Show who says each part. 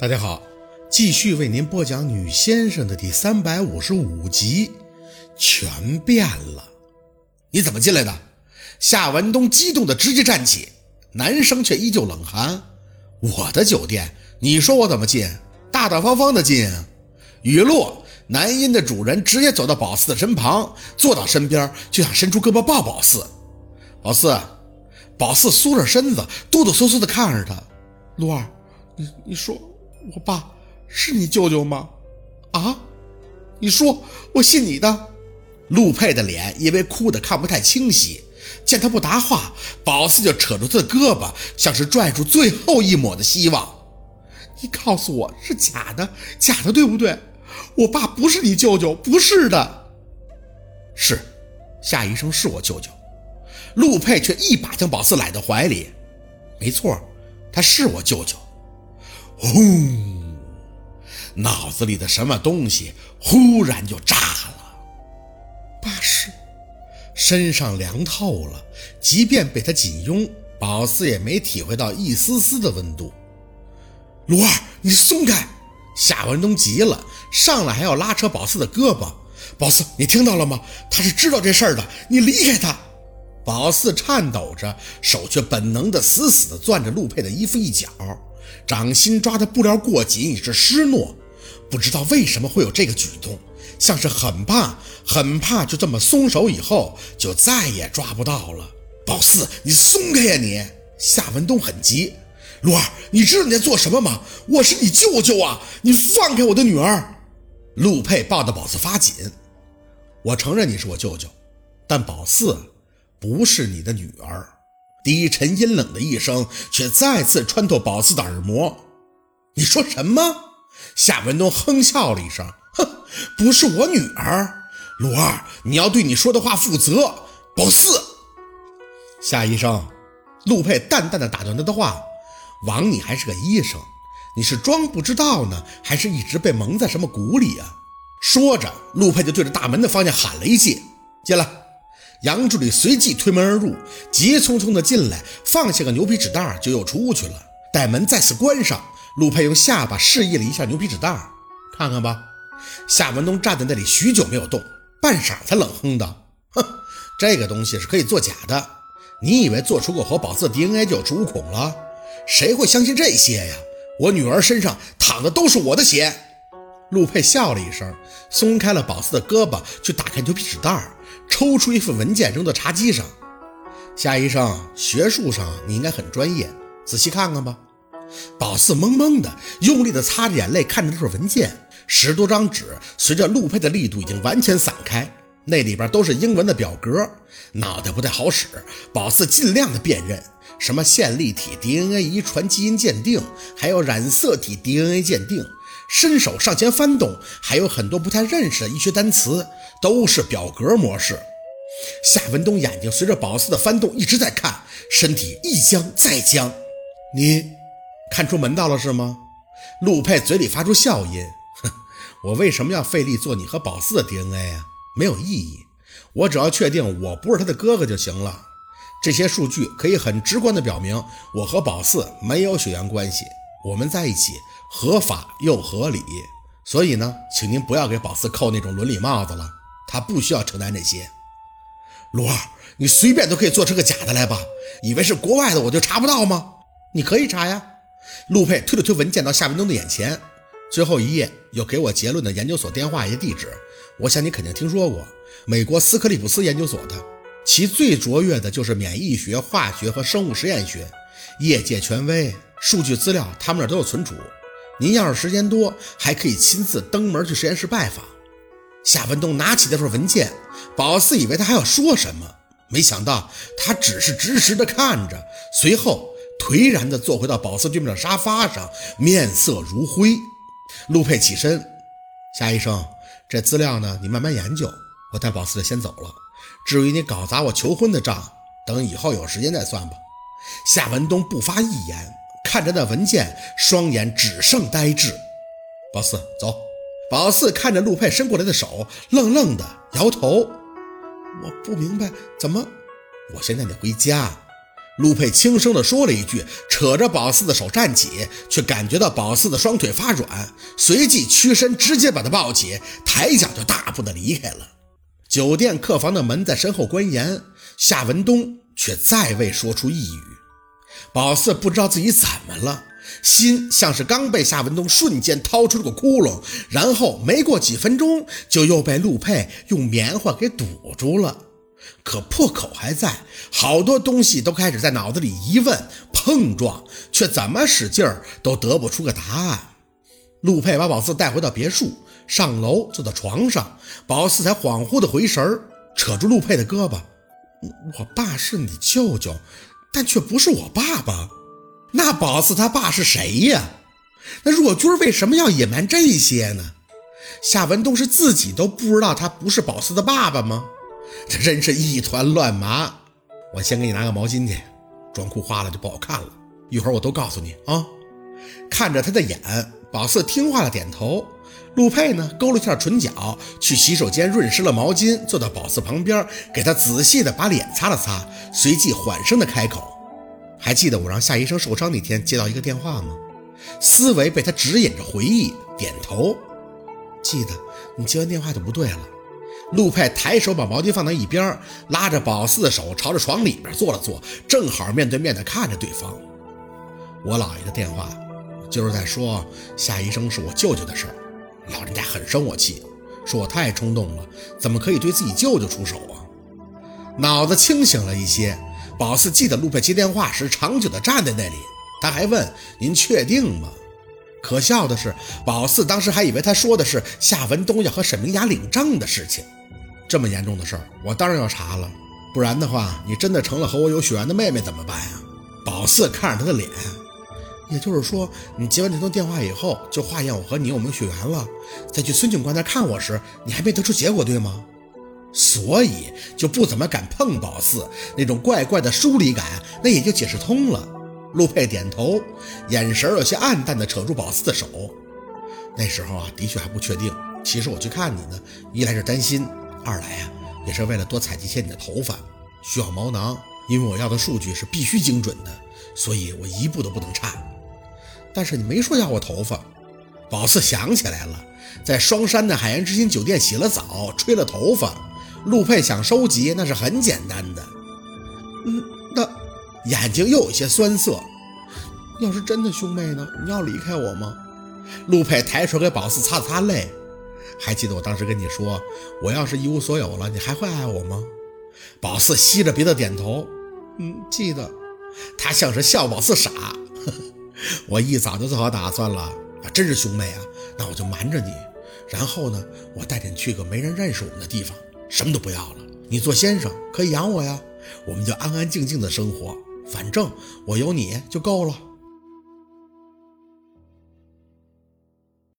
Speaker 1: 大家好，继续为您播讲《女先生》的第三百五十五集，全变了。你怎么进来的？夏文东激动的直接站起，男生却依旧冷寒。我的酒店，你说我怎么进？大大方方的进。雨落，男音的主人直接走到宝四的身旁，坐到身边，就想伸出胳膊抱宝四。宝四，宝四缩着身子，哆哆嗦嗦的看着他。陆二，你你说。我爸是你舅舅吗？啊！你说我信你的。陆佩的脸因为哭得看不太清晰，见他不答话，宝四就扯住他的胳膊，像是拽住最后一抹的希望。你告诉我是假的，假的对不对？我爸不是你舅舅，不是的。是，夏医生是我舅舅。陆佩却一把将宝四揽到怀里。没错，他是我舅舅。轰！脑子里的什么东西忽然就炸了。八十，身上凉透了，即便被他紧拥，宝四也没体会到一丝丝的温度。卢二，你松开！夏文东急了，上来还要拉扯宝四的胳膊。宝四，你听到了吗？他是知道这事儿的，你离开他。宝四颤抖着，手却本能的死死地攥着陆佩的衣服一角。掌心抓的布料过紧，也是失落，不知道为什么会有这个举动，像是很怕，很怕，就这么松手以后就再也抓不到了。宝四，你松开呀你！夏文东很急。陆二，你知道你在做什么吗？我是你舅舅啊！你放开我的女儿！陆佩抱的宝四发紧。我承认你是我舅舅，但宝四不是你的女儿。低沉阴冷的一声，却再次穿透宝四的耳膜。你说什么？夏文东哼笑了一声，哼，不是我女儿。陆二，你要对你说的话负责。宝四，夏医生，陆佩淡淡的打断他的话。枉，你还是个医生，你是装不知道呢，还是一直被蒙在什么鼓里啊？说着，陆佩就对着大门的方向喊了一句：“进来。”杨助理随即推门而入，急匆匆地进来，放下个牛皮纸袋就又出去了。待门再次关上，陆佩用下巴示意了一下牛皮纸袋，看看吧。夏文东站在那里许久没有动，半晌才冷哼道：“哼，这个东西是可以作假的。你以为做出个活宝四 DNA 就有恃无恐了？谁会相信这些呀？我女儿身上淌的都是我的血。”陆佩笑了一声，松开了宝四的胳膊，去打开牛皮纸袋。抽出一份文件扔到茶几上，夏医生，学术上你应该很专业，仔细看看吧。宝四懵懵的，用力的擦着眼泪，看着那份文件，十多张纸随着陆佩的力度已经完全散开，那里边都是英文的表格，脑袋不太好使。宝四尽量的辨认，什么线粒体 DNA 遗传基因鉴定，还有染色体 DNA 鉴定。伸手上前翻动，还有很多不太认识的医学单词，都是表格模式。夏文东眼睛随着宝四的翻动一直在看，身体一僵再僵。你看出门道了是吗？陆佩嘴里发出笑音，哼，我为什么要费力做你和宝四的 DNA 啊？没有意义。我只要确定我不是他的哥哥就行了。这些数据可以很直观地表明，我和宝四没有血缘关系，我们在一起。合法又合理，所以呢，请您不要给宝四扣那种伦理帽子了，他不需要承担这些。罗二，你随便都可以做出个假的来吧？以为是国外的我就查不到吗？你可以查呀。陆佩推了推文件到夏文东的眼前，最后一页有给我结论的研究所电话以及地址，我想你肯定听说过，美国斯克利普斯研究所的，其最卓越的就是免疫学、化学和生物实验学，业界权威，数据资料他们那都有存储。您要是时间多，还可以亲自登门去实验室拜访。夏文东拿起那份文件，宝四以为他还要说什么，没想到他只是直直的看着，随后颓然的坐回到宝四对面的沙发上，面色如灰。陆佩起身，夏医生，这资料呢，你慢慢研究，我带宝四就先走了。至于你搞砸我求婚的账，等以后有时间再算吧。夏文东不发一言。看着那文件，双眼只剩呆滞。宝四，走。宝四看着陆佩伸过来的手，愣愣的摇头。我不明白，怎么？我现在得回家。陆佩轻声地说了一句，扯着宝四的手站起，却感觉到宝四的双腿发软，随即屈身直接把他抱起，抬脚就大步的离开了。酒店客房的门在身后关严，夏文东却再未说出一语。宝四不知道自己怎么了，心像是刚被夏文东瞬间掏出了个窟窿，然后没过几分钟就又被陆佩用棉花给堵住了。可破口还在，好多东西都开始在脑子里疑问碰撞，却怎么使劲儿都得不出个答案。陆佩把宝四带回到别墅，上楼坐到床上，宝四才恍惚的回神儿，扯住陆佩的胳膊：“我爸是你舅舅，但却不是我爸爸。那宝四他爸是谁呀？那若君为什么要隐瞒这些呢？夏文东是自己都不知道他不是宝四的爸爸吗？”这真是一团乱麻。我先给你拿个毛巾去，装裤花了就不好看了。一会儿我都告诉你啊。看着他的眼，宝四听话了，点头。陆佩呢，勾了一下唇角，去洗手间润湿了毛巾，坐到宝四旁边，给他仔细的把脸擦了擦，随即缓声的开口：“还记得我让夏医生受伤那天接到一个电话吗？”思维被他指引着回忆，点头：“记得。你接完电话就不对了。”陆佩抬手把毛巾放到一边，拉着宝四的手朝着床里面坐了坐，正好面对面的看着对方。我姥爷的电话就是在说夏医生是我舅舅的事儿，老人家很生我气，说我太冲动了，怎么可以对自己舅舅出手啊？脑子清醒了一些，宝四记得陆佩接电话时长久的站在那里，他还问：“您确定吗？”可笑的是，宝四当时还以为他说的是夏文东要和沈明雅领证的事情。这么严重的事儿，我当然要查了，不然的话，你真的成了和我有血缘的妹妹怎么办呀？宝四看着他的脸，也就是说，你接完这通电话以后，就化验我和你有没有血缘了，再去孙警官那看我时，你还没得出结果，对吗？所以就不怎么敢碰宝四，那种怪怪的疏离感，那也就解释通了。陆佩点头，眼神有些暗淡的扯住宝四的手。那时候啊，的确还不确定。其实我去看你呢，一来是担心。二来呀，也是为了多采集些你的头发，需要毛囊，因为我要的数据是必须精准的，所以我一步都不能差。但是你没说要我头发。宝四想起来了，在双山的海洋之心酒店洗了澡，吹了头发。陆佩想收集，那是很简单的。嗯，那眼睛又有些酸涩。要是真的兄妹呢？你要离开我吗？陆佩抬手给宝四擦了擦泪。还记得我当时跟你说，我要是一无所有了，你还会爱我吗？宝四吸着鼻子点头，嗯，记得。他像是笑宝四傻。呵呵 我一早就做好打算了，啊，真是兄妹啊，那我就瞒着你，然后呢，我带你去个没人认识我们的地方，什么都不要了，你做先生可以养我呀，我们就安安静静的生活，反正我有你就够了。